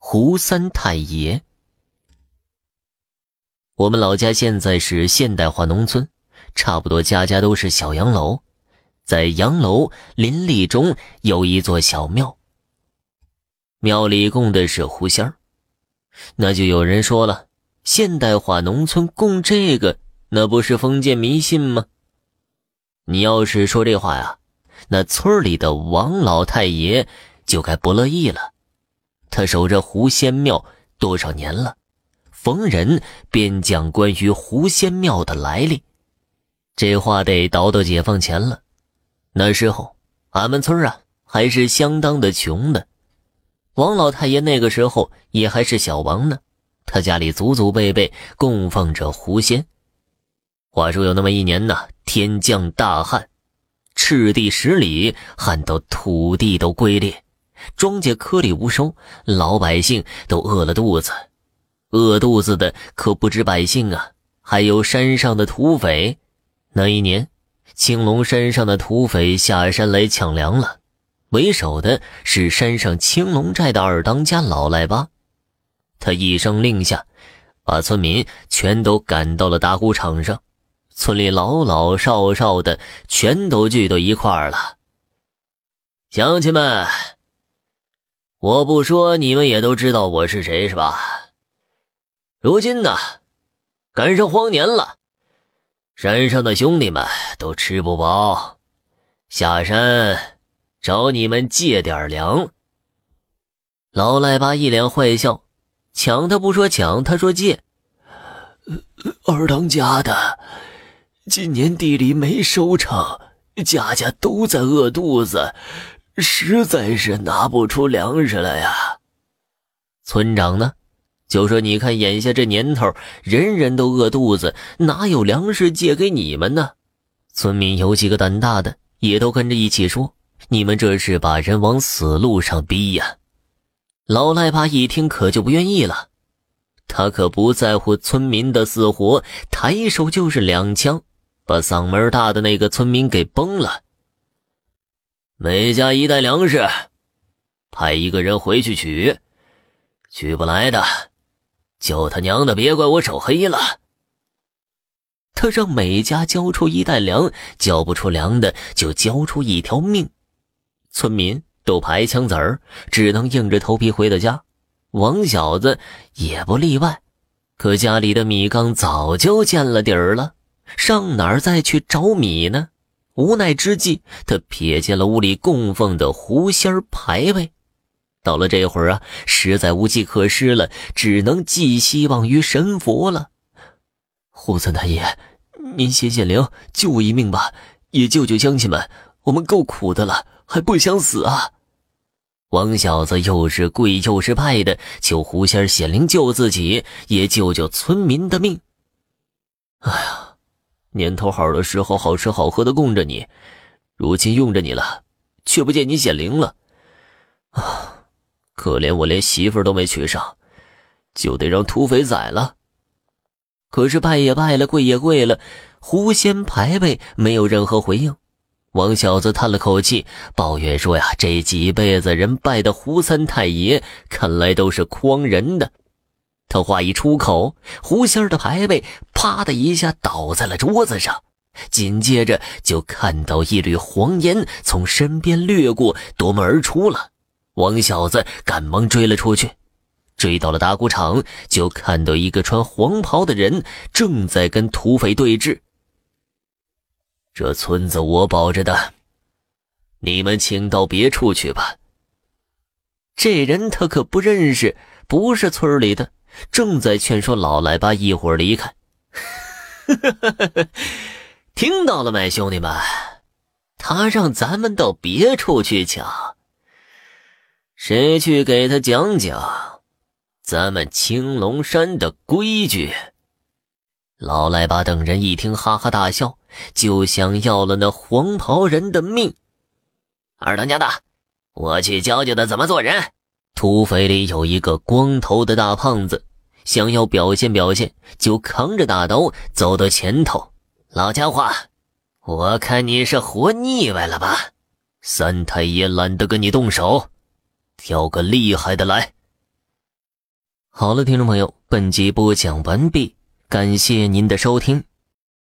胡三太爷。我们老家现在是现代化农村，差不多家家都是小洋楼，在洋楼林立中有一座小庙，庙里供的是狐仙儿。那就有人说了，现代化农村供这个，那不是封建迷信吗？你要是说这话呀，那村里的王老太爷就该不乐意了。他守着狐仙庙多少年了，逢人便讲关于狐仙庙的来历。这话得倒到解放前了，那时候俺们村啊还是相当的穷的。王老太爷那个时候也还是小王呢，他家里祖祖辈辈供奉着狐仙。话说有那么一年呢，天降大旱，赤地十里，旱到土地都龟裂。庄稼颗粒无收，老百姓都饿了肚子。饿肚子的可不止百姓啊，还有山上的土匪。那一年，青龙山上的土匪下山来抢粮了，为首的是山上青龙寨的二当家老赖巴。他一声令下，把村民全都赶到了打谷场上，村里老老少少的全都聚到一块儿了。乡亲们！我不说，你们也都知道我是谁，是吧？如今呢，赶上荒年了，山上的兄弟们都吃不饱，下山找你们借点粮。老赖巴一脸坏笑，抢他不说抢，他说借。二当家的，今年地里没收成，家家都在饿肚子。实在是拿不出粮食来呀！村长呢，就说：“你看眼下这年头，人人都饿肚子，哪有粮食借给你们呢？”村民有几个胆大的，也都跟着一起说：“你们这是把人往死路上逼呀！”老赖爸一听，可就不愿意了，他可不在乎村民的死活，抬手就是两枪，把嗓门大的那个村民给崩了。每家一袋粮食，派一个人回去取，取不来的，就他娘的别怪我手黑了。他让每家交出一袋粮，交不出粮的就交出一条命。村民都排枪子儿，只能硬着头皮回到家。王小子也不例外，可家里的米缸早就见了底儿了，上哪儿再去找米呢？无奈之际，他瞥见了屋里供奉的狐仙牌位。到了这会儿啊，实在无计可施了，只能寄希望于神佛了。胡三太爷，您显显灵，救我一命吧，也救救乡亲们。我们够苦的了，还不想死啊！王小子又是跪又是拜的，求狐仙显灵救自己，也救救村民的命。年头好的时候，好吃好喝的供着你，如今用着你了，却不见你显灵了，啊！可怜我连媳妇都没娶上，就得让土匪宰了。可是拜也拜了，跪也跪了，狐仙牌位没有任何回应。王小子叹了口气，抱怨说：“呀，这几辈子人拜的胡三太爷，看来都是诓人的。”他话一出口，狐仙儿的牌位啪的一下倒在了桌子上，紧接着就看到一缕黄烟从身边掠过，夺门而出了。王小子赶忙追了出去，追到了打谷场，就看到一个穿黄袍的人正在跟土匪对峙。这村子我保着的，你们请到别处去吧。这人他可不认识，不是村里的。正在劝说老赖巴一会儿离开，听到了没，兄弟们？他让咱们到别处去抢，谁去给他讲讲咱们青龙山的规矩？老赖巴等人一听，哈哈大笑，就想要了那黄袍人的命。二当家的，我去教教他怎么做人。土匪里有一个光头的大胖子。想要表现表现，就扛着大刀走到前头。老家伙，我看你是活腻歪了吧？三太爷懒得跟你动手，挑个厉害的来。好了，听众朋友，本集播讲完毕，感谢您的收听。